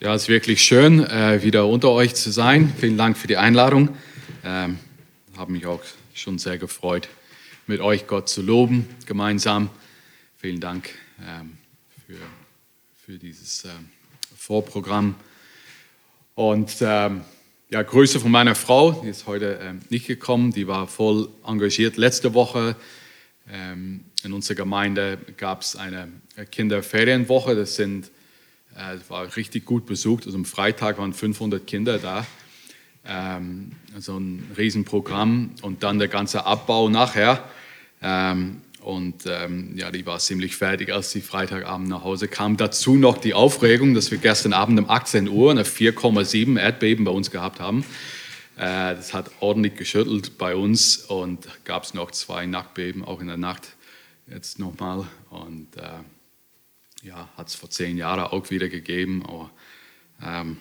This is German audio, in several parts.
Ja, es ist wirklich schön, äh, wieder unter euch zu sein. Vielen Dank für die Einladung. Ähm, habe mich auch schon sehr gefreut, mit euch Gott zu loben, gemeinsam. Vielen Dank ähm, für, für dieses ähm, Vorprogramm. Und ja, Grüße von meiner Frau, die ist heute nicht gekommen, die war voll engagiert letzte Woche. In unserer Gemeinde gab es eine Kinderferienwoche, das sind es war richtig gut besucht. Also am Freitag waren 500 Kinder da. Ähm, also ein Riesenprogramm und dann der ganze Abbau nachher. Ähm, und ähm, ja, die war ziemlich fertig, als sie Freitagabend nach Hause kam. Dazu noch die Aufregung, dass wir gestern Abend um 18 Uhr eine 4,7 Erdbeben bei uns gehabt haben. Äh, das hat ordentlich geschüttelt bei uns und gab es noch zwei Nachtbeben, auch in der Nacht jetzt nochmal. Und äh, ja, hat es vor zehn Jahren auch wieder gegeben. Aber ähm,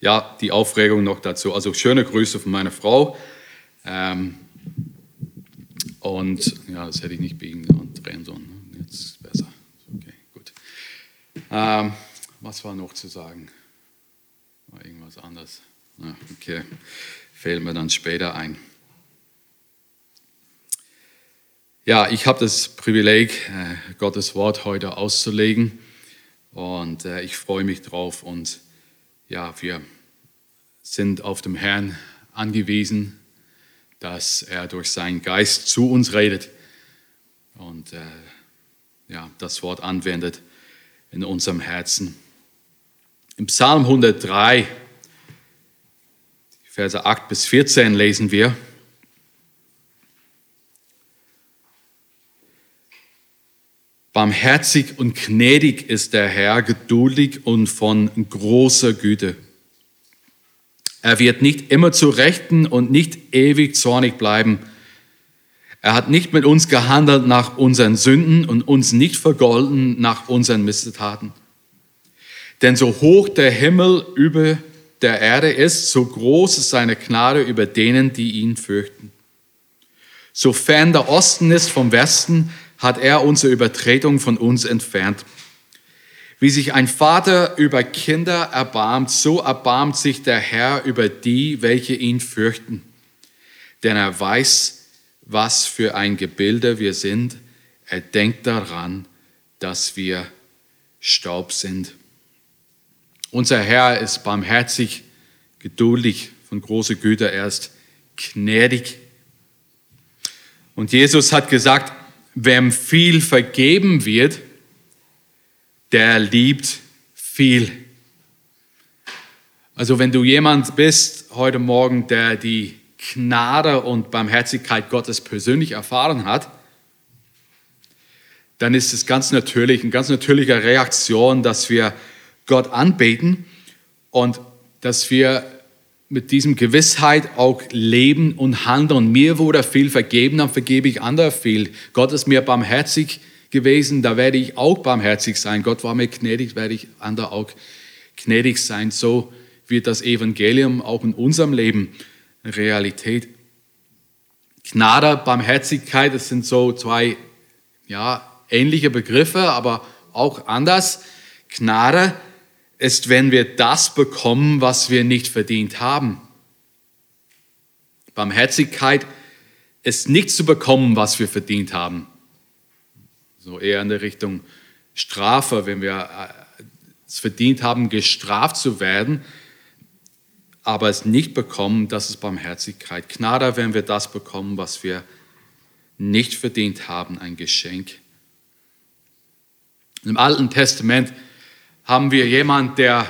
ja, die Aufregung noch dazu. Also schöne Grüße von meiner Frau. Ähm, und ja, das hätte ich nicht biegen und drehen sollen. Ne? Jetzt ist es besser. Okay, gut. Ähm, was war noch zu sagen? War irgendwas anderes? Ah, okay, fällt mir dann später ein. Ja, ich habe das Privileg, äh, Gottes Wort heute auszulegen und äh, ich freue mich drauf und ja, wir sind auf dem Herrn angewiesen, dass er durch seinen Geist zu uns redet und äh, ja, das Wort anwendet in unserem Herzen. Im Psalm 103, Verse 8 bis 14 lesen wir, Barmherzig und gnädig ist der Herr, geduldig und von großer Güte. Er wird nicht immer zu Rechten und nicht ewig zornig bleiben. Er hat nicht mit uns gehandelt nach unseren Sünden und uns nicht vergolden nach unseren Missetaten. Denn so hoch der Himmel über der Erde ist, so groß ist seine Gnade über denen, die ihn fürchten. Sofern der Osten ist vom Westen, hat er unsere Übertretung von uns entfernt. Wie sich ein Vater über Kinder erbarmt, so erbarmt sich der Herr über die, welche ihn fürchten. Denn er weiß, was für ein Gebilde wir sind. Er denkt daran, dass wir Staub sind. Unser Herr ist barmherzig, geduldig, von großer Güte. Er ist gnädig. Und Jesus hat gesagt, Wem viel vergeben wird, der liebt viel. Also wenn du jemand bist heute Morgen, der die Gnade und Barmherzigkeit Gottes persönlich erfahren hat, dann ist es ganz natürlich, eine ganz natürliche Reaktion, dass wir Gott anbeten und dass wir mit diesem Gewissheit auch leben und handeln. Mir wurde viel vergeben, dann vergebe ich anderen viel. Gott ist mir barmherzig gewesen, da werde ich auch barmherzig sein. Gott war mir gnädig, werde ich anderen auch gnädig sein. So wird das Evangelium auch in unserem Leben Realität. Gnade, Barmherzigkeit, das sind so zwei ja, ähnliche Begriffe, aber auch anders. Gnade ist, wenn wir das bekommen, was wir nicht verdient haben. Barmherzigkeit ist nicht zu bekommen, was wir verdient haben. So eher in der Richtung Strafe, wenn wir äh, es verdient haben, gestraft zu werden, aber es nicht bekommen, das ist Barmherzigkeit. Gnade, wenn wir das bekommen, was wir nicht verdient haben, ein Geschenk. Im Alten Testament haben wir jemand, der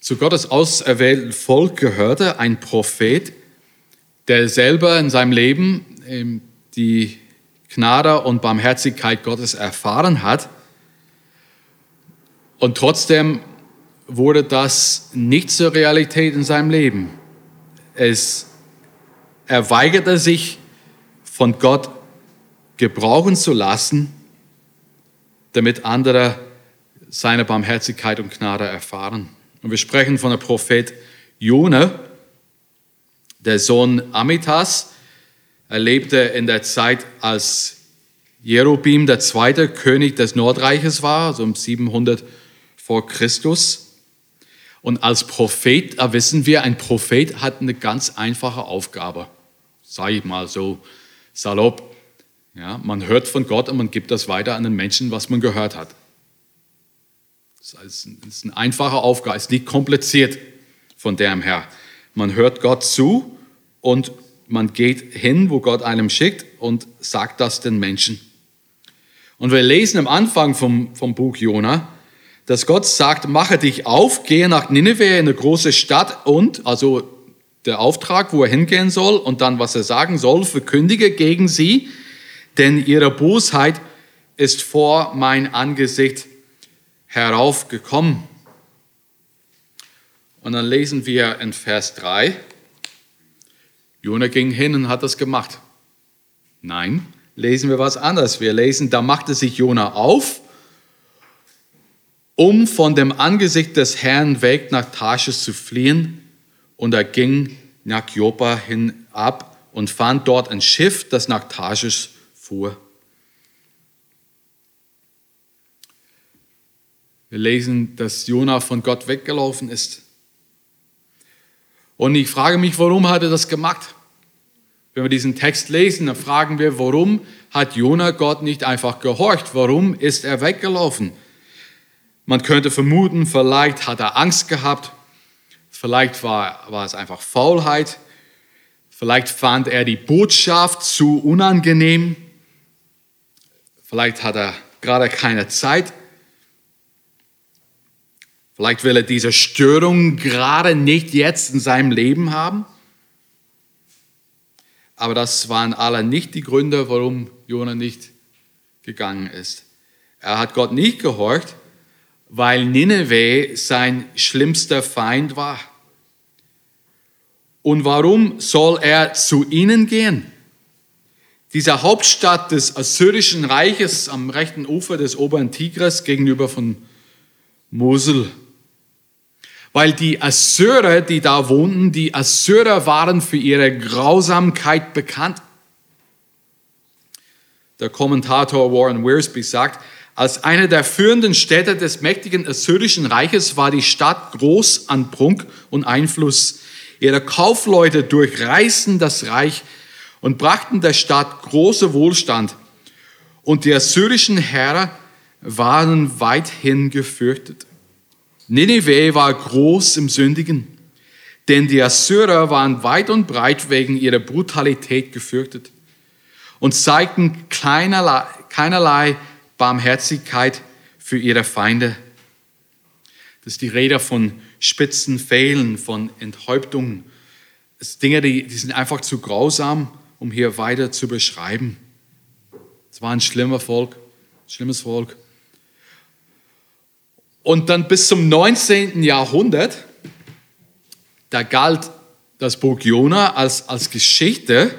zu Gottes auserwählten Volk gehörte, ein Prophet, der selber in seinem Leben ähm, die Gnade und Barmherzigkeit Gottes erfahren hat. Und trotzdem wurde das nicht zur Realität in seinem Leben. Es, er weigerte sich, von Gott gebrauchen zu lassen, damit andere seine Barmherzigkeit und Gnade erfahren. Und wir sprechen von der Prophet Jona, der Sohn Amitas. Er lebte in der Zeit, als Jerubim der zweite König des Nordreiches war, so um 700 vor Christus. Und als Prophet, da wissen wir, ein Prophet hat eine ganz einfache Aufgabe. Sage ich mal so salopp. Ja, man hört von Gott und man gibt das weiter an den Menschen, was man gehört hat. Das ist eine einfache Aufgabe, ist nicht kompliziert von dem her. Man hört Gott zu und man geht hin, wo Gott einem schickt und sagt das den Menschen. Und wir lesen am Anfang vom, vom Buch Jona, dass Gott sagt, mache dich auf, gehe nach Nineveh, in eine große Stadt und, also der Auftrag, wo er hingehen soll und dann, was er sagen soll, verkündige gegen sie, denn ihre Bosheit ist vor mein Angesicht heraufgekommen. Und dann lesen wir in Vers 3, Jona ging hin und hat das gemacht. Nein, lesen wir was anderes. Wir lesen, da machte sich Jona auf, um von dem Angesicht des Herrn weg nach Tarschisch zu fliehen. Und er ging nach Joppa hinab und fand dort ein Schiff, das nach Tarschisch fuhr. Wir lesen, dass Jona von Gott weggelaufen ist. Und ich frage mich, warum hat er das gemacht? Wenn wir diesen Text lesen, dann fragen wir, warum hat Jona Gott nicht einfach gehorcht? Warum ist er weggelaufen? Man könnte vermuten, vielleicht hat er Angst gehabt, vielleicht war, war es einfach Faulheit, vielleicht fand er die Botschaft zu unangenehm, vielleicht hat er gerade keine Zeit Vielleicht will er diese Störung gerade nicht jetzt in seinem Leben haben. Aber das waren alle nicht die Gründe, warum Jona nicht gegangen ist. Er hat Gott nicht gehorcht, weil Nineveh sein schlimmster Feind war. Und warum soll er zu ihnen gehen? Diese Hauptstadt des Assyrischen Reiches am rechten Ufer des oberen Tigris gegenüber von Mosul weil die Assyrer, die da wohnten, die Assyrer waren für ihre Grausamkeit bekannt. Der Kommentator Warren Wiersbe sagt, als eine der führenden Städte des mächtigen Assyrischen Reiches war die Stadt groß an Prunk und Einfluss. Ihre Kaufleute durchreisten das Reich und brachten der Stadt große Wohlstand. Und die assyrischen Herren waren weithin gefürchtet. Nineveh war groß im Sündigen, denn die Assyrer waren weit und breit wegen ihrer Brutalität gefürchtet und zeigten keinerlei, keinerlei Barmherzigkeit für ihre Feinde. Das ist die Rede von spitzen Fehlen, von Enthäuptungen. Das sind Dinge, die, die sind einfach zu grausam, um hier weiter zu beschreiben. Es war ein schlimmer Volk, schlimmes Volk. Und dann bis zum 19. Jahrhundert, da galt das Buch Jona als, als Geschichte,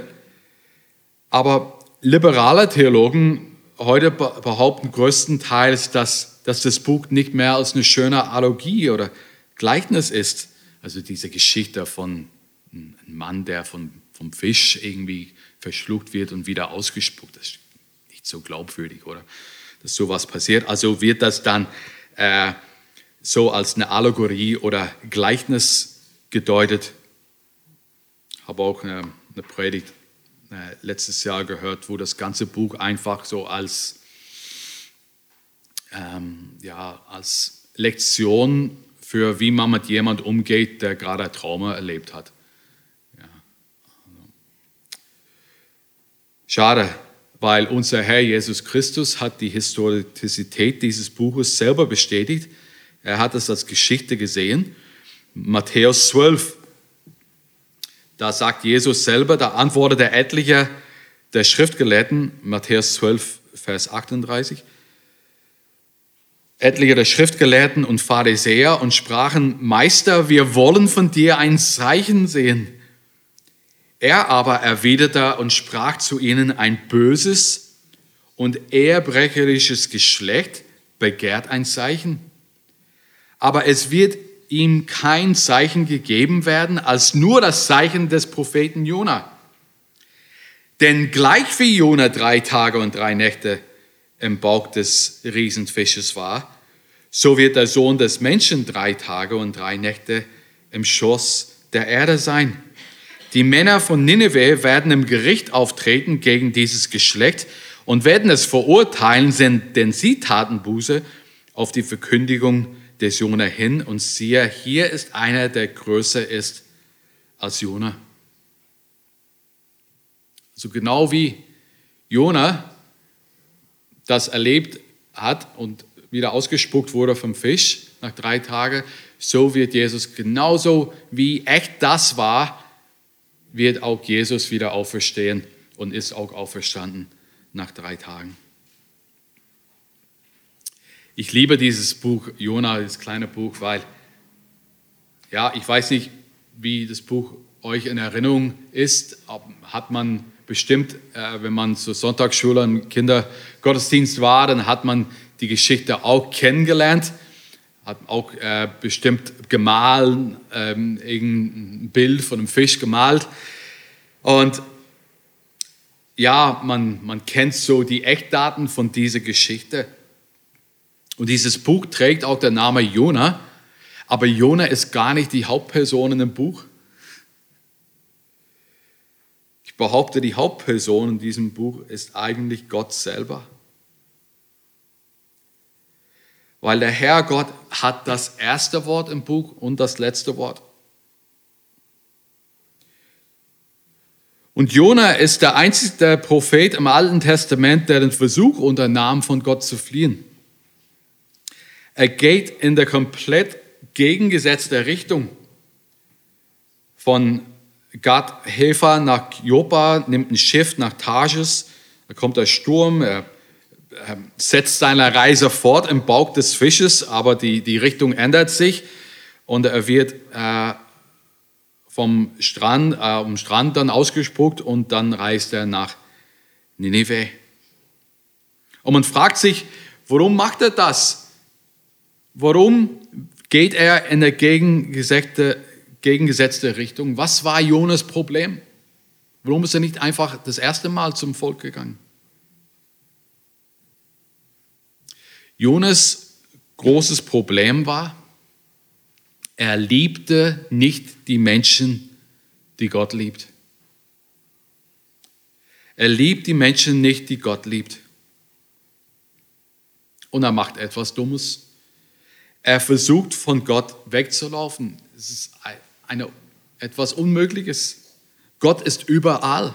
aber liberale Theologen heute behaupten größtenteils, dass, dass das Buch nicht mehr als eine schöne Analogie oder Gleichnis ist. Also diese Geschichte von einem Mann, der von, vom Fisch irgendwie verschluckt wird und wieder ausgespuckt. Das ist nicht so glaubwürdig, oder? Dass sowas passiert. Also wird das dann äh, so als eine Allegorie oder Gleichnis gedeutet. Ich habe auch eine, eine Predigt äh, letztes Jahr gehört, wo das ganze Buch einfach so als, ähm, ja, als Lektion für wie man mit jemand umgeht, der gerade ein Trauma erlebt hat. Ja. Also. Schade, weil unser Herr Jesus Christus hat die Historizität dieses Buches selber bestätigt. Er hat es als Geschichte gesehen. Matthäus 12, da sagt Jesus selber, da antwortet der etliche der Schriftgelehrten, Matthäus 12, Vers 38, etliche der Schriftgelehrten und Pharisäer und sprachen, Meister, wir wollen von dir ein Zeichen sehen. Er aber erwiderte und sprach zu ihnen, ein böses und ehrbrecherisches Geschlecht begehrt ein Zeichen. Aber es wird ihm kein Zeichen gegeben werden, als nur das Zeichen des Propheten Jona. Denn gleich wie Jona drei Tage und drei Nächte im Bauch des Riesenfisches war, so wird der Sohn des Menschen drei Tage und drei Nächte im Schoß der Erde sein. Die Männer von Nineveh werden im Gericht auftreten gegen dieses Geschlecht und werden es verurteilen, denn sie taten Buße auf die Verkündigung des Jona hin und siehe, hier ist einer, der größer ist als Jona. So also genau wie Jona das erlebt hat und wieder ausgespuckt wurde vom Fisch nach drei Tagen, so wird Jesus genauso wie echt das war, wird auch Jesus wieder auferstehen und ist auch auferstanden nach drei Tagen. Ich liebe dieses Buch, Jona, das kleine Buch, weil, ja, ich weiß nicht, wie das Buch euch in Erinnerung ist. Hat man bestimmt, äh, wenn man zur Sonntagsschule im Kindergottesdienst war, dann hat man die Geschichte auch kennengelernt hat auch äh, bestimmt gemahlen, ähm, irgendein Bild von einem Fisch gemalt. Und ja, man, man kennt so die Echtdaten von dieser Geschichte. Und dieses Buch trägt auch der Name Jona, aber Jona ist gar nicht die Hauptperson in dem Buch. Ich behaupte, die Hauptperson in diesem Buch ist eigentlich Gott selber weil der Herr Gott hat das erste Wort im Buch und das letzte Wort. Und Jona ist der einzige Prophet im Alten Testament, der den Versuch unternahm, von Gott zu fliehen. Er geht in der komplett gegengesetzte Richtung. Von Gad Hefer nach Joppa, nimmt ein Schiff nach Tarsis, da kommt der Sturm, er setzt seine Reise fort im Bauch des Fisches, aber die, die Richtung ändert sich und er wird äh, vom Strand, äh, um Strand dann ausgespuckt und dann reist er nach Nineveh. Und man fragt sich, warum macht er das? Warum geht er in der gegengesetzte, gegengesetzte Richtung? Was war Jonas Problem? Warum ist er nicht einfach das erste Mal zum Volk gegangen? Jonas großes Problem war, er liebte nicht die Menschen, die Gott liebt. Er liebt die Menschen nicht, die Gott liebt. Und er macht etwas Dummes. Er versucht von Gott wegzulaufen. Es ist eine, etwas Unmögliches. Gott ist überall.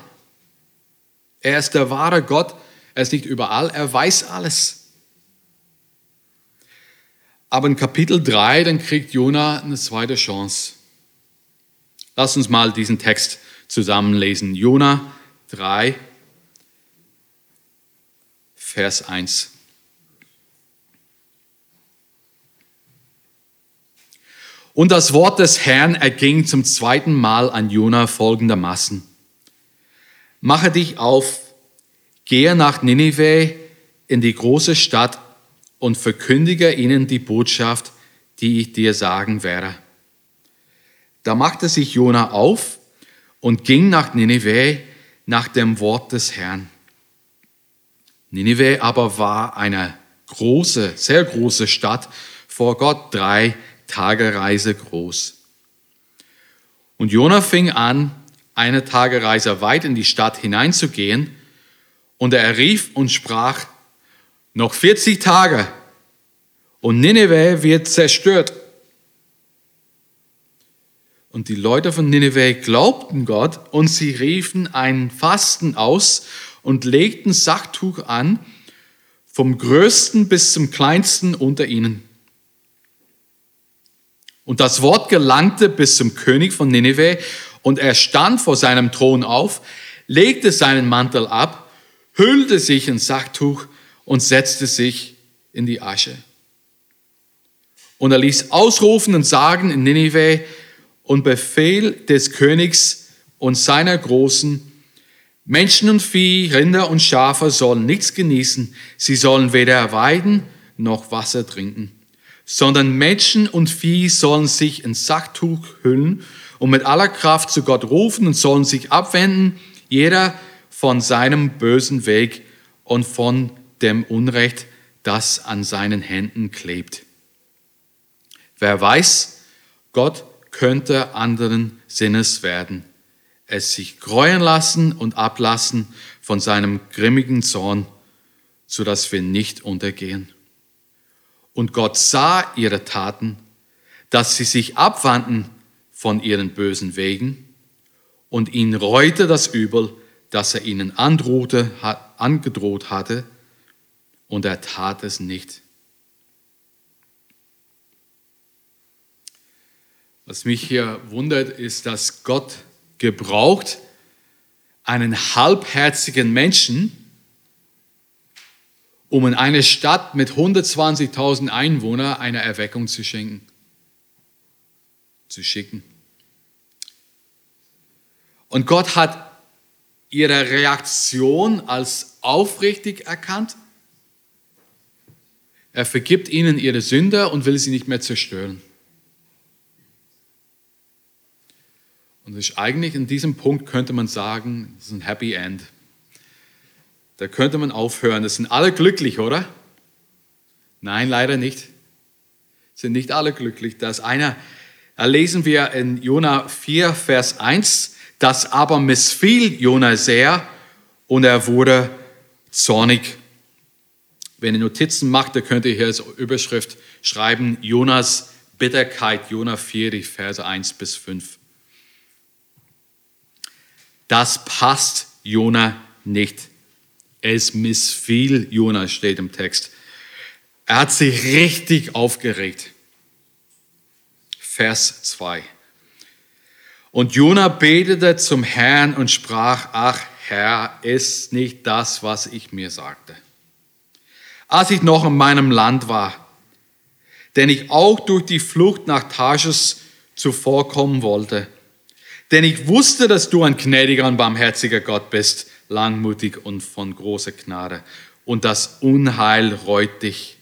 Er ist der wahre Gott. Er ist nicht überall. Er weiß alles. Aber in Kapitel 3, dann kriegt Jona eine zweite Chance. Lass uns mal diesen Text zusammenlesen. Jona 3, Vers 1. Und das Wort des Herrn erging zum zweiten Mal an Jona folgendermaßen. Mache dich auf, gehe nach Ninive in die große Stadt und verkündige ihnen die Botschaft, die ich dir sagen werde. Da machte sich Jona auf und ging nach Nineveh nach dem Wort des Herrn. Nineveh aber war eine große, sehr große Stadt vor Gott, drei Tage Reise groß. Und Jona fing an, eine Tagereise weit in die Stadt hineinzugehen, und er rief und sprach, noch 40 Tage und Nineveh wird zerstört. Und die Leute von Nineveh glaubten Gott und sie riefen ein Fasten aus und legten Sachtuch an, vom größten bis zum kleinsten unter ihnen. Und das Wort gelangte bis zum König von Nineveh und er stand vor seinem Thron auf, legte seinen Mantel ab, hüllte sich in Sachtuch und setzte sich in die Asche. Und er ließ ausrufen und sagen in Ninive und Befehl des Königs und seiner Großen, Menschen und Vieh, Rinder und Schafe sollen nichts genießen, sie sollen weder weiden noch Wasser trinken, sondern Menschen und Vieh sollen sich in Sacktuch hüllen und mit aller Kraft zu Gott rufen und sollen sich abwenden, jeder von seinem bösen Weg und von dem Unrecht, das an seinen Händen klebt. Wer weiß, Gott könnte anderen Sinnes werden, es sich gräuen lassen und ablassen von seinem grimmigen Zorn, so dass wir nicht untergehen. Und Gott sah ihre Taten, dass sie sich abwandten von ihren bösen Wegen und ihn reute das Übel, das er ihnen androhte, angedroht hatte, und er tat es nicht. Was mich hier wundert, ist, dass Gott gebraucht einen halbherzigen Menschen, um in eine Stadt mit 120.000 Einwohnern eine Erweckung zu schenken, zu schicken. Und Gott hat ihre Reaktion als aufrichtig erkannt. Er vergibt ihnen ihre Sünde und will sie nicht mehr zerstören. Und ist eigentlich in diesem Punkt könnte man sagen, das ist ein Happy End. Da könnte man aufhören. Das sind alle glücklich, oder? Nein, leider nicht. Sind nicht alle glücklich. Da ist einer, da lesen wir in Jona 4, Vers 1, das aber missfiel Jona sehr und er wurde zornig. Wenn ihr Notizen macht, dann könnt ihr hier als Überschrift schreiben, Jonas Bitterkeit, Jona 4, die Verse 1 bis 5. Das passt Jona nicht. Es missfiel Jona, steht im Text. Er hat sich richtig aufgeregt. Vers 2. Und Jona betete zum Herrn und sprach, ach Herr, ist nicht das, was ich mir sagte. Als ich noch in meinem Land war, denn ich auch durch die Flucht nach Tarsus zuvorkommen wollte, denn ich wusste, dass du ein gnädiger und barmherziger Gott bist, langmutig und von großer Gnade. Und das Unheil reut dich.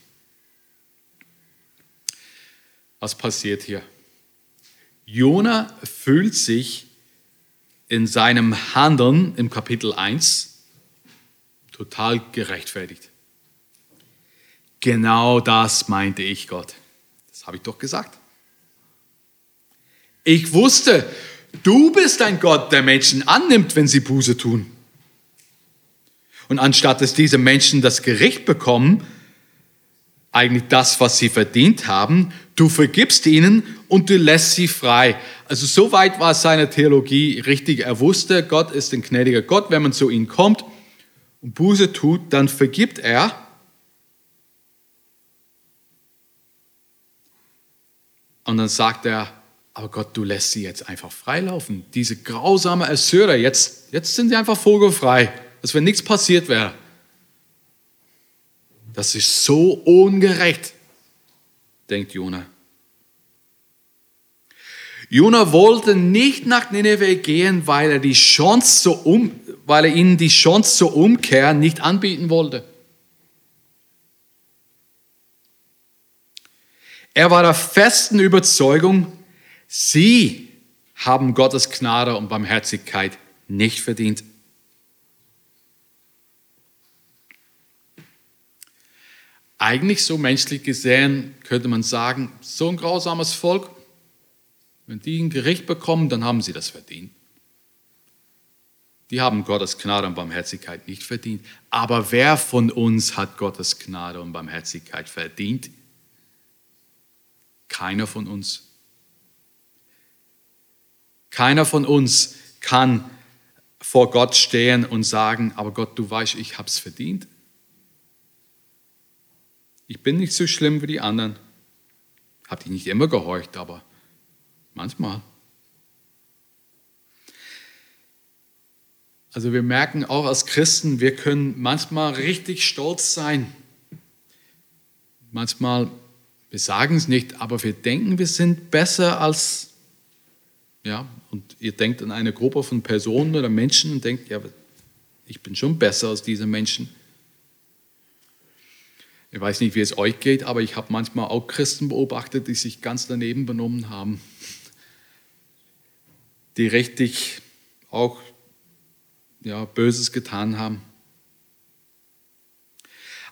Was passiert hier? Jona fühlt sich in seinem Handeln im Kapitel 1 total gerechtfertigt. Genau das meinte ich Gott. Das habe ich doch gesagt. Ich wusste, du bist ein Gott, der Menschen annimmt, wenn sie Buße tun. Und anstatt dass diese Menschen das Gericht bekommen, eigentlich das, was sie verdient haben, du vergibst ihnen und du lässt sie frei. Also soweit war seine Theologie richtig. Er wusste, Gott ist ein gnädiger Gott. Wenn man zu ihm kommt und Buße tut, dann vergibt er. Und dann sagt er, aber Gott, du lässt sie jetzt einfach freilaufen. Diese grausame Assyrer, jetzt, jetzt sind sie einfach vogelfrei als wenn nichts passiert wäre. Das ist so ungerecht, denkt Jona. Jona wollte nicht nach Nineveh gehen, weil er, die Chance zur um, weil er ihnen die Chance zur Umkehr nicht anbieten wollte. Er war der festen Überzeugung, sie haben Gottes Gnade und Barmherzigkeit nicht verdient. eigentlich so menschlich gesehen könnte man sagen, so ein grausames Volk, wenn die ein Gericht bekommen, dann haben sie das verdient. Die haben Gottes Gnade und Barmherzigkeit nicht verdient. Aber wer von uns hat Gottes Gnade und Barmherzigkeit verdient? Keiner von uns. Keiner von uns kann vor Gott stehen und sagen, aber Gott, du weißt, ich habe es verdient. Ich bin nicht so schlimm wie die anderen. Habe ich nicht immer gehorcht, aber manchmal. Also wir merken auch als Christen, wir können manchmal richtig stolz sein. Manchmal, wir sagen es nicht, aber wir denken, wir sind besser als, ja, und ihr denkt an eine Gruppe von Personen oder Menschen und denkt, ja, ich bin schon besser als diese Menschen. Ich weiß nicht, wie es euch geht, aber ich habe manchmal auch Christen beobachtet, die sich ganz daneben benommen haben. Die richtig auch ja, Böses getan haben.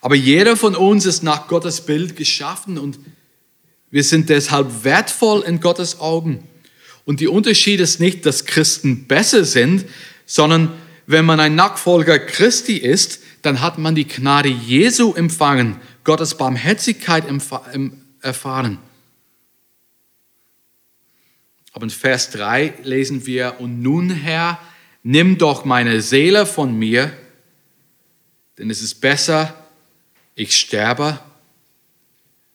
Aber jeder von uns ist nach Gottes Bild geschaffen und Wir sind deshalb wertvoll in Gottes Augen. Und die Unterschied ist nicht, dass Christen besser sind, sondern wenn man ein Nachfolger Christi ist, dann hat man die Gnade Jesu empfangen, Gottes Barmherzigkeit erfahren. Aber in Vers 3 lesen wir, und nun Herr, nimm doch meine Seele von mir, denn es ist besser, ich sterbe,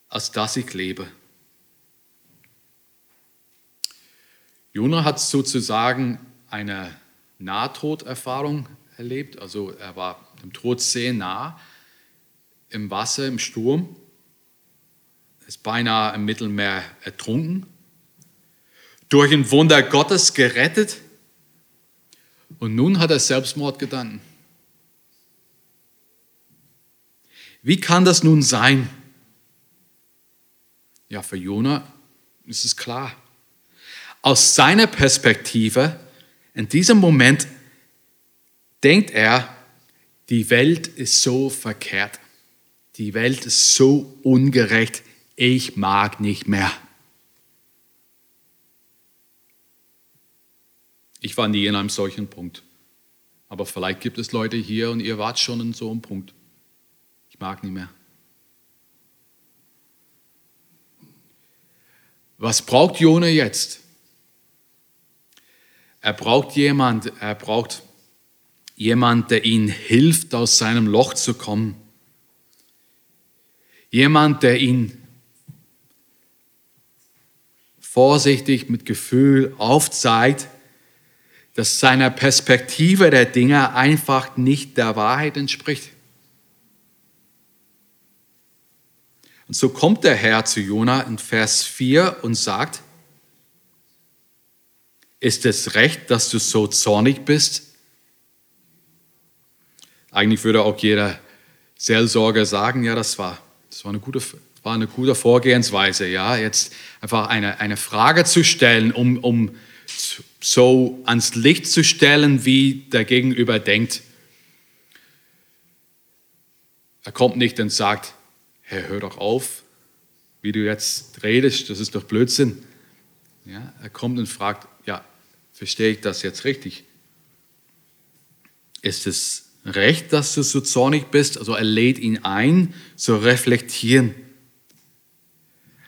als dass ich lebe. Jona hat sozusagen eine Nahtoderfahrung erlebt. Also er war dem Tod sehr nah im Wasser, im Sturm, ist beinahe im Mittelmeer ertrunken, durch ein Wunder Gottes gerettet und nun hat er Selbstmord getan. Wie kann das nun sein? Ja, für Jona ist es klar. Aus seiner Perspektive, in diesem Moment, denkt er, die Welt ist so verkehrt. Die Welt ist so ungerecht. Ich mag nicht mehr. Ich war nie in einem solchen Punkt. Aber vielleicht gibt es Leute hier und ihr wart schon in so einem Punkt. Mag nicht mehr. Was braucht Jona jetzt? Er braucht jemand, er braucht jemand, der ihm hilft, aus seinem Loch zu kommen. Jemand, der ihn vorsichtig mit Gefühl aufzeigt, dass seiner Perspektive der Dinge einfach nicht der Wahrheit entspricht. Und so kommt der Herr zu Jona in Vers 4 und sagt, ist es recht, dass du so zornig bist? Eigentlich würde auch jeder Seelsorger sagen, ja, das war, das war eine gute, war eine gute Vorgehensweise, ja, jetzt einfach eine, eine Frage zu stellen, um, um so ans Licht zu stellen, wie der Gegenüber denkt. Er kommt nicht und sagt, Herr, hör doch auf, wie du jetzt redest, das ist doch Blödsinn. Ja, er kommt und fragt, ja, Verstehe ich das jetzt richtig? Ist es recht, dass du so zornig bist? Also er lädt ihn ein, zu reflektieren.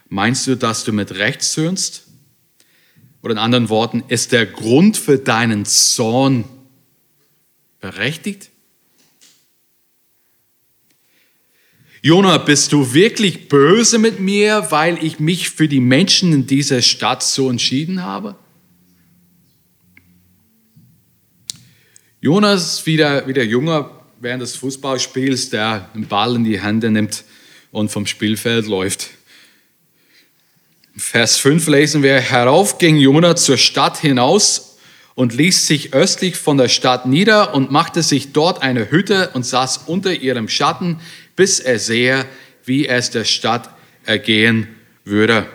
Meinst du, dass du mit Recht zürnst? Oder in anderen Worten, ist der Grund für deinen Zorn berechtigt? Jona, bist du wirklich böse mit mir, weil ich mich für die Menschen in dieser Stadt so entschieden habe? Jonas, wie der, wie der Junge während des Fußballspiels, der den Ball in die Hände nimmt und vom Spielfeld läuft. Vers 5 lesen wir, herauf ging Jona zur Stadt hinaus und ließ sich östlich von der Stadt nieder und machte sich dort eine Hütte und saß unter ihrem Schatten, bis er sehe, wie es der Stadt ergehen würde.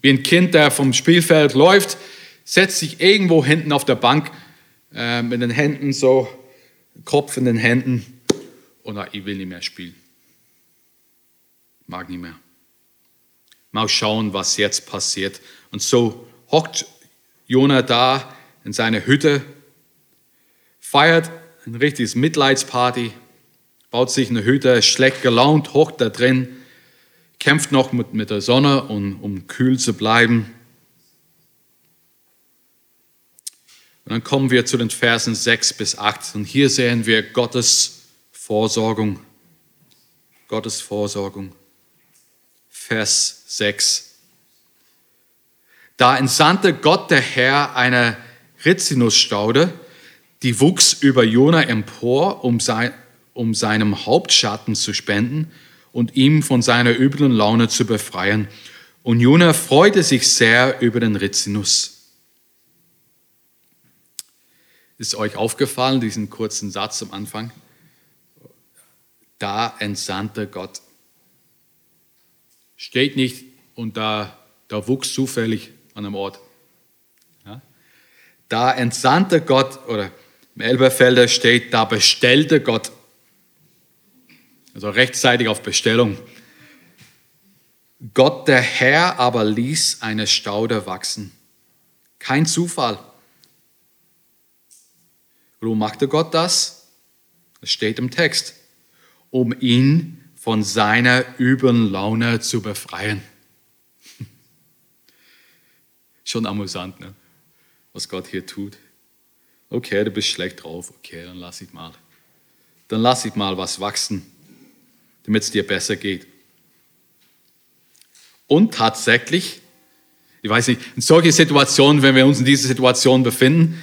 Wie ein Kind, der vom Spielfeld läuft, setzt sich irgendwo hinten auf der Bank äh, mit den Händen so, Kopf in den Händen und oh, ich will nicht mehr spielen. Mag nicht mehr. Mal schauen, was jetzt passiert. Und so hockt Jona da in seiner Hütte, feiert ein richtiges Mitleidsparty, baut sich eine Hütte, schlecht gelaunt, hockt da drin, kämpft noch mit, mit der Sonne, um, um kühl zu bleiben. Und dann kommen wir zu den Versen 6 bis 8. Und hier sehen wir Gottes Vorsorgung. Gottes Vorsorgung. Vers 6. Da entsandte Gott der Herr eine Rizinusstaude, die wuchs über Jona empor, um, sein, um seinem Hauptschatten zu spenden und ihm von seiner üblen Laune zu befreien. Und Jona freute sich sehr über den Rizinus. Ist euch aufgefallen, diesen kurzen Satz am Anfang? Da entsandte Gott. Steht nicht und da, da wuchs zufällig an einem Ort. Ja? Da entsandte Gott, oder im Elberfelder steht, da bestellte Gott. Also rechtzeitig auf Bestellung. Gott der Herr aber ließ eine Staude wachsen. Kein Zufall. Warum machte Gott das? Es steht im Text. Um ihn von seiner üblen Laune zu befreien. Schon amüsant, ne? was Gott hier tut. Okay, du bist schlecht drauf. Okay, dann lass ich mal. Dann lass ich mal was wachsen, damit es dir besser geht. Und tatsächlich, ich weiß nicht, in solchen Situationen, wenn wir uns in dieser Situation befinden,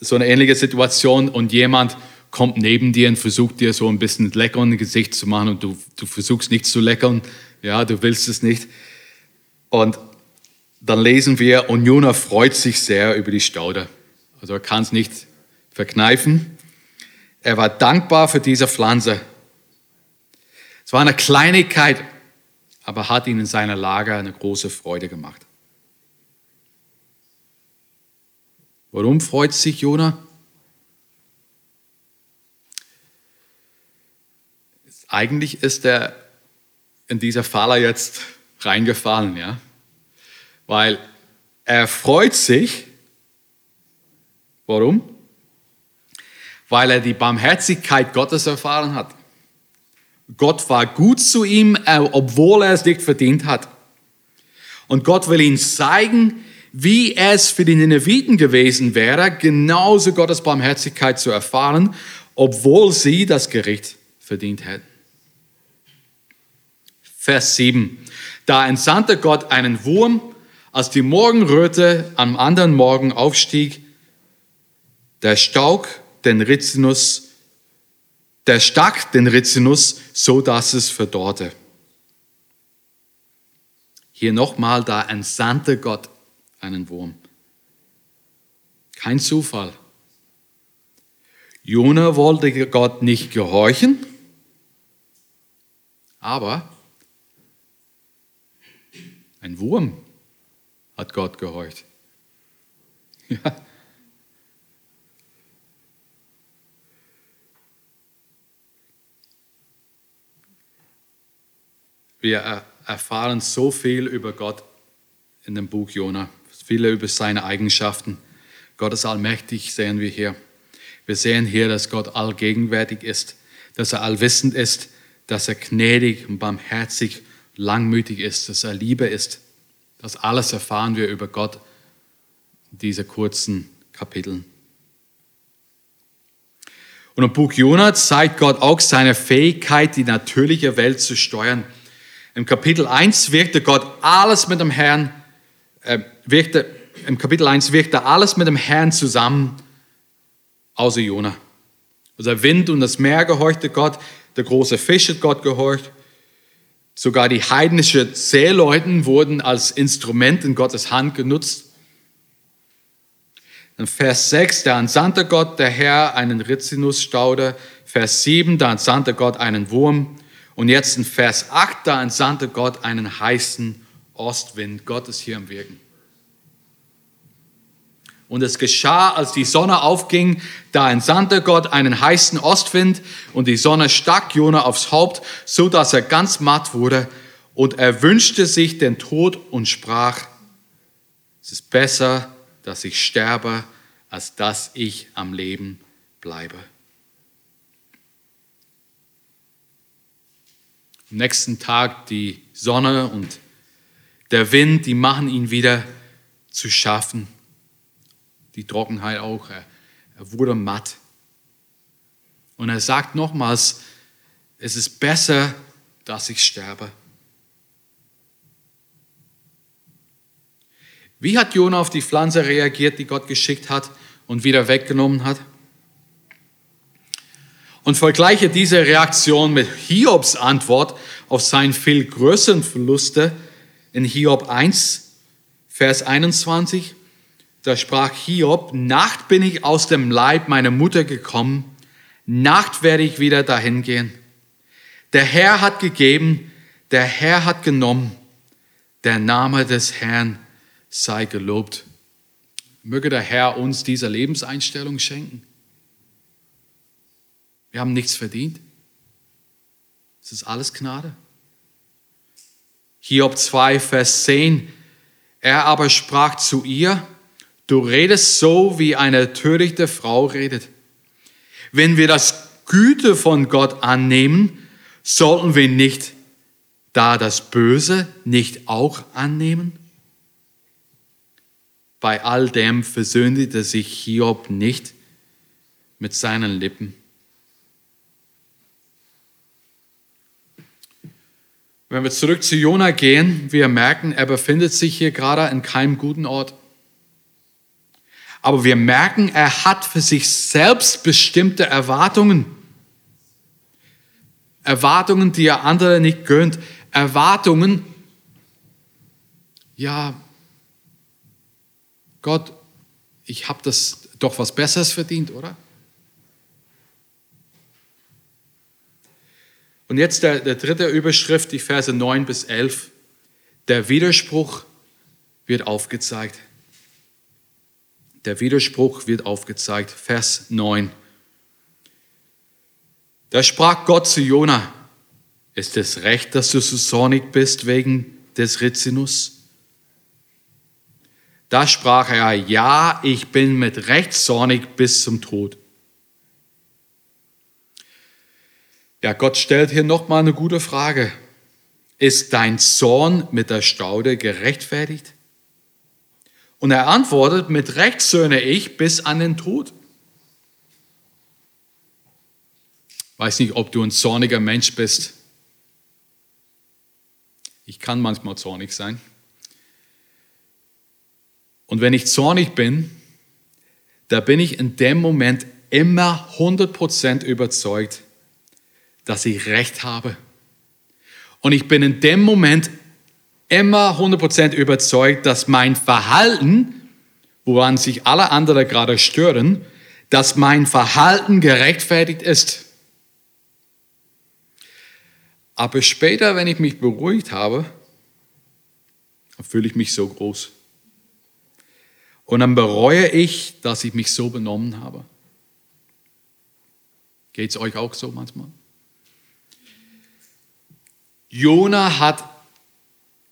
so eine ähnliche Situation und jemand kommt neben dir und versucht dir so ein bisschen lecker in Gesicht zu machen und du, du versuchst nichts zu leckern, ja, du willst es nicht. Und dann lesen wir, und Jona freut sich sehr über die Staude. Also er kann es nicht verkneifen. Er war dankbar für diese Pflanze. Es war eine Kleinigkeit, aber hat ihn in seiner Lage eine große Freude gemacht. Warum freut sich Jona? Eigentlich ist er in dieser Falle jetzt reingefallen, ja, weil er freut sich. Warum? Weil er die Barmherzigkeit Gottes erfahren hat. Gott war gut zu ihm, obwohl er es nicht verdient hat. Und Gott will ihm zeigen, wie es für die Nineviten gewesen wäre, genauso Gottes Barmherzigkeit zu erfahren, obwohl sie das Gericht verdient hätten. Vers 7. Da entsandte Gott einen Wurm, als die Morgenröte am anderen Morgen aufstieg, der Stauk den Rizinus der stach den Rizinus, so dass es verdorrte. Hier nochmal, da entsandte Gott einen Wurm. Kein Zufall. Jona wollte Gott nicht gehorchen, aber ein Wurm hat Gott gehorcht. Ja. Wir erfahren so viel über Gott in dem Buch Jona, viele über seine Eigenschaften. Gott ist allmächtig, sehen wir hier. Wir sehen hier, dass Gott allgegenwärtig ist, dass er allwissend ist, dass er gnädig und barmherzig, langmütig ist, dass er Liebe ist. Das alles erfahren wir über Gott in diesen kurzen Kapiteln. Und im Buch Jona zeigt Gott auch seine Fähigkeit, die natürliche Welt zu steuern. Im Kapitel 1 wirkte Gott alles mit dem Herrn, äh, wirkte, im Kapitel 1 wirkte alles mit dem Herrn zusammen, außer Jona. Also der Wind und das Meer gehorchte Gott, der große Fisch hat Gott gehorcht. Sogar die heidnischen Seeleuten wurden als Instrument in Gottes Hand genutzt. In Vers 6, da entsandte Gott, der Herr, einen Rizinusstaude. Vers 7, da entsandte Gott einen Wurm. Und jetzt in Vers 8, da entsandte Gott einen heißen Ostwind. Gott ist hier am Wirken. Und es geschah, als die Sonne aufging, da entsandte Gott einen heißen Ostwind und die Sonne stak Jona aufs Haupt, so dass er ganz matt wurde und er wünschte sich den Tod und sprach, es ist besser, dass ich sterbe, als dass ich am Leben bleibe. Am nächsten Tag die Sonne und der Wind, die machen ihn wieder zu schaffen. Die Trockenheit auch. Er, er wurde matt. Und er sagt nochmals, es ist besser, dass ich sterbe. Wie hat Jona auf die Pflanze reagiert, die Gott geschickt hat und wieder weggenommen hat? Und vergleiche diese Reaktion mit Hiobs Antwort auf seinen viel größeren Verluste in Hiob 1, Vers 21. Da sprach Hiob, Nacht bin ich aus dem Leib meiner Mutter gekommen, Nacht werde ich wieder dahin gehen. Der Herr hat gegeben, der Herr hat genommen, der Name des Herrn sei gelobt. Möge der Herr uns diese Lebenseinstellung schenken. Wir haben nichts verdient. Es ist alles Gnade. Hiob 2, Vers 10. Er aber sprach zu ihr, du redest so, wie eine törichte Frau redet. Wenn wir das Güte von Gott annehmen, sollten wir nicht da das Böse nicht auch annehmen? Bei all dem versöhnte sich Hiob nicht mit seinen Lippen. Wenn wir zurück zu Jona gehen, wir merken, er befindet sich hier gerade in keinem guten Ort. Aber wir merken, er hat für sich selbst bestimmte Erwartungen. Erwartungen, die er andere nicht gönnt. Erwartungen, ja, Gott, ich habe das doch was Besseres verdient, oder? Und jetzt der, der dritte Überschrift, die Verse 9 bis 11. Der Widerspruch wird aufgezeigt. Der Widerspruch wird aufgezeigt. Vers 9. Da sprach Gott zu Jona, ist es recht, dass du so zornig bist wegen des Rizinus? Da sprach er, ja, ich bin mit Recht zornig bis zum Tod. Ja, Gott stellt hier nochmal eine gute Frage. Ist dein Zorn mit der Staude gerechtfertigt? Und er antwortet, mit Recht söhne ich bis an den Tod. Weiß nicht, ob du ein zorniger Mensch bist. Ich kann manchmal zornig sein. Und wenn ich zornig bin, da bin ich in dem Moment immer 100% überzeugt, dass ich recht habe. Und ich bin in dem Moment immer 100% überzeugt, dass mein Verhalten, woran sich alle anderen gerade stören, dass mein Verhalten gerechtfertigt ist. Aber später, wenn ich mich beruhigt habe, fühle ich mich so groß. Und dann bereue ich, dass ich mich so benommen habe. Geht es euch auch so manchmal? Jona hat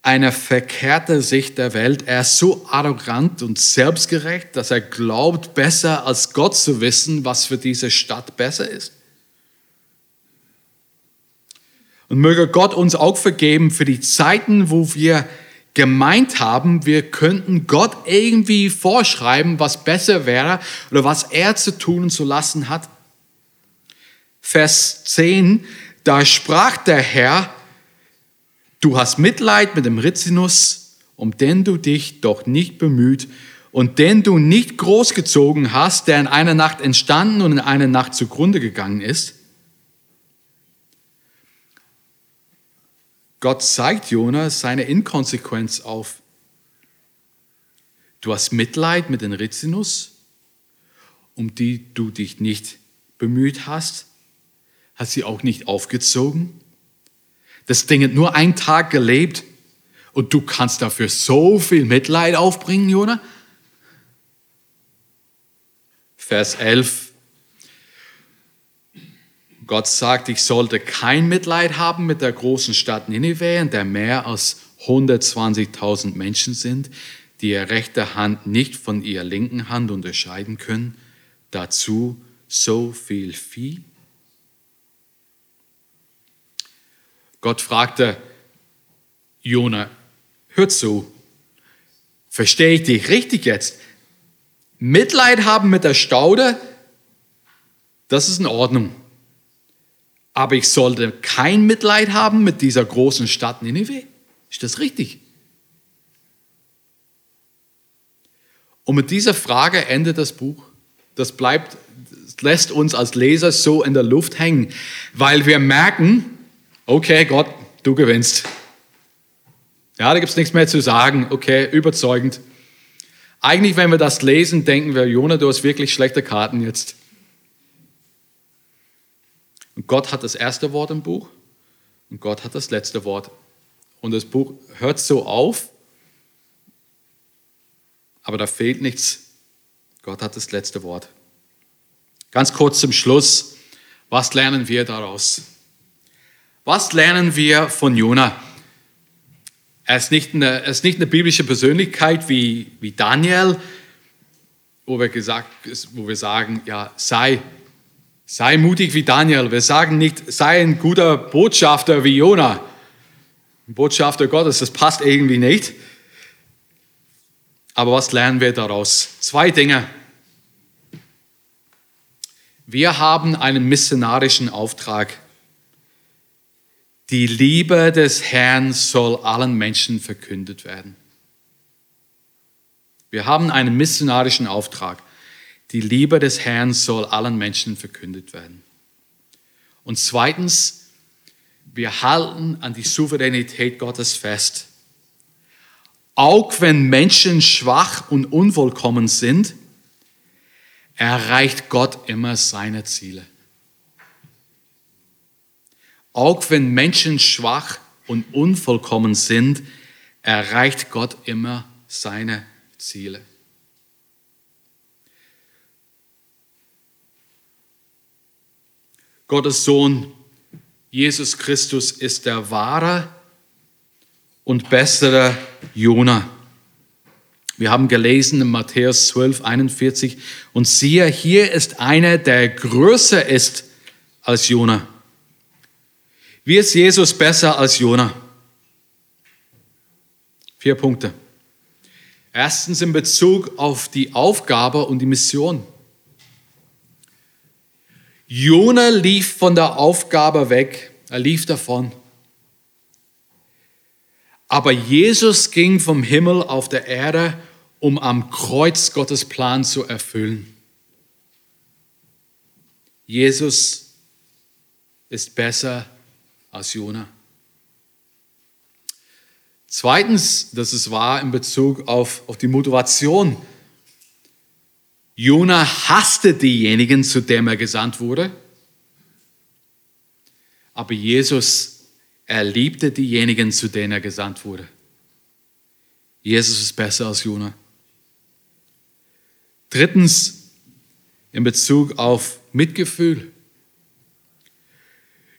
eine verkehrte Sicht der Welt. Er ist so arrogant und selbstgerecht, dass er glaubt, besser als Gott zu wissen, was für diese Stadt besser ist. Und möge Gott uns auch vergeben für die Zeiten, wo wir gemeint haben, wir könnten Gott irgendwie vorschreiben, was besser wäre oder was er zu tun und zu lassen hat. Vers 10, da sprach der Herr, Du hast Mitleid mit dem Rizinus, um den du dich doch nicht bemüht und den du nicht großgezogen hast, der in einer Nacht entstanden und in einer Nacht zugrunde gegangen ist. Gott zeigt Jonas seine Inkonsequenz auf. Du hast Mitleid mit dem Rizinus, um die du dich nicht bemüht hast, hast sie auch nicht aufgezogen das Ding hat nur einen Tag gelebt und du kannst dafür so viel Mitleid aufbringen, Jona? Vers 11. Gott sagt, ich sollte kein Mitleid haben mit der großen Stadt Nineveh, in der mehr als 120.000 Menschen sind, die ihre rechte Hand nicht von ihrer linken Hand unterscheiden können. Dazu so viel Vieh. Gott fragte Jona, hör zu, verstehe ich dich richtig jetzt? Mitleid haben mit der Staude, das ist in Ordnung. Aber ich sollte kein Mitleid haben mit dieser großen Stadt Nineveh. Ist das richtig? Und mit dieser Frage endet das Buch. Das bleibt, das lässt uns als Leser so in der Luft hängen, weil wir merken, okay, Gott, du gewinnst. Ja, da gibt es nichts mehr zu sagen. Okay, überzeugend. Eigentlich, wenn wir das lesen, denken wir, Jona, du hast wirklich schlechte Karten jetzt. Und Gott hat das erste Wort im Buch und Gott hat das letzte Wort. Und das Buch hört so auf, aber da fehlt nichts. Gott hat das letzte Wort. Ganz kurz zum Schluss, was lernen wir daraus? Was lernen wir von Jona? Er ist nicht eine, er ist nicht eine biblische Persönlichkeit wie, wie Daniel, wo wir, gesagt, wo wir sagen, ja, sei, sei mutig wie Daniel. Wir sagen nicht, sei ein guter Botschafter wie Jona. Ein Botschafter Gottes, das passt irgendwie nicht. Aber was lernen wir daraus? Zwei Dinge. Wir haben einen missionarischen Auftrag. Die Liebe des Herrn soll allen Menschen verkündet werden. Wir haben einen missionarischen Auftrag. Die Liebe des Herrn soll allen Menschen verkündet werden. Und zweitens, wir halten an die Souveränität Gottes fest. Auch wenn Menschen schwach und unvollkommen sind, erreicht Gott immer seine Ziele. Auch wenn Menschen schwach und unvollkommen sind, erreicht Gott immer seine Ziele. Gottes Sohn Jesus Christus ist der wahre und bessere Jona. Wir haben gelesen in Matthäus 12, 41, und siehe, hier ist einer, der größer ist als Jona. Wie ist Jesus besser als Jona? Vier Punkte. Erstens in Bezug auf die Aufgabe und die Mission. Jona lief von der Aufgabe weg, er lief davon. Aber Jesus ging vom Himmel auf der Erde, um am Kreuz Gottes Plan zu erfüllen. Jesus ist besser als Jona. Zweitens, das ist wahr in Bezug auf, auf die Motivation. Jona hasste diejenigen, zu dem er gesandt wurde. Aber Jesus, er liebte diejenigen, zu denen er gesandt wurde. Jesus ist besser als Jona. Drittens, in Bezug auf Mitgefühl.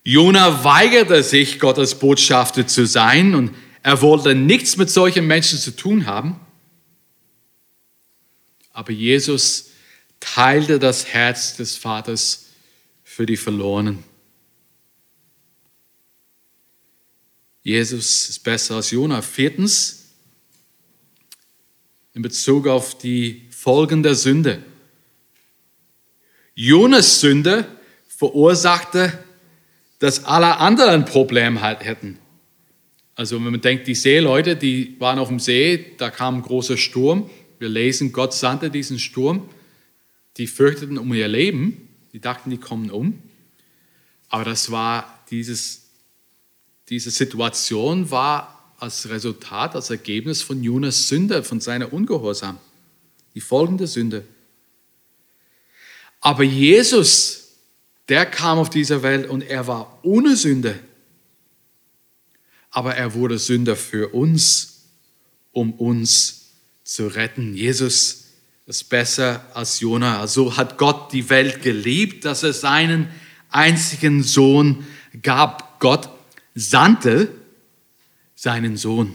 Jona weigerte sich, Gottes Botschafter zu sein und er wollte nichts mit solchen Menschen zu tun haben. Aber Jesus teilte das Herz des Vaters für die Verlorenen. Jesus ist besser als Jona. Viertens, in Bezug auf die Folgen der Sünde. Jonas Sünde verursachte dass alle anderen Probleme halt hätten. Also wenn man denkt, die Seeleute, die waren auf dem See, da kam ein großer Sturm. Wir lesen, Gott sandte diesen Sturm. Die fürchteten um ihr Leben. Die dachten, die kommen um. Aber das war dieses, diese Situation war als Resultat, als Ergebnis von Jonas Sünde, von seiner Ungehorsam. Die folgende Sünde. Aber Jesus der kam auf diese Welt und er war ohne Sünde. Aber er wurde Sünder für uns, um uns zu retten. Jesus ist besser als Jona. Also hat Gott die Welt geliebt, dass er seinen einzigen Sohn gab. Gott sandte seinen Sohn.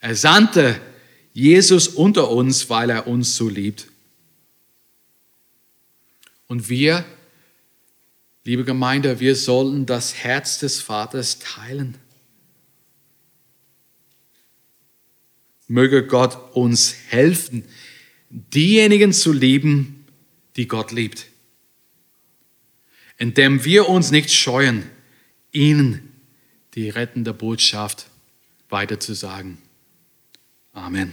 Er sandte Jesus unter uns, weil er uns so liebt. Und wir, liebe Gemeinde, wir sollen das Herz des Vaters teilen. Möge Gott uns helfen, diejenigen zu lieben, die Gott liebt, indem wir uns nicht scheuen, ihnen die rettende Botschaft weiterzusagen. Amen.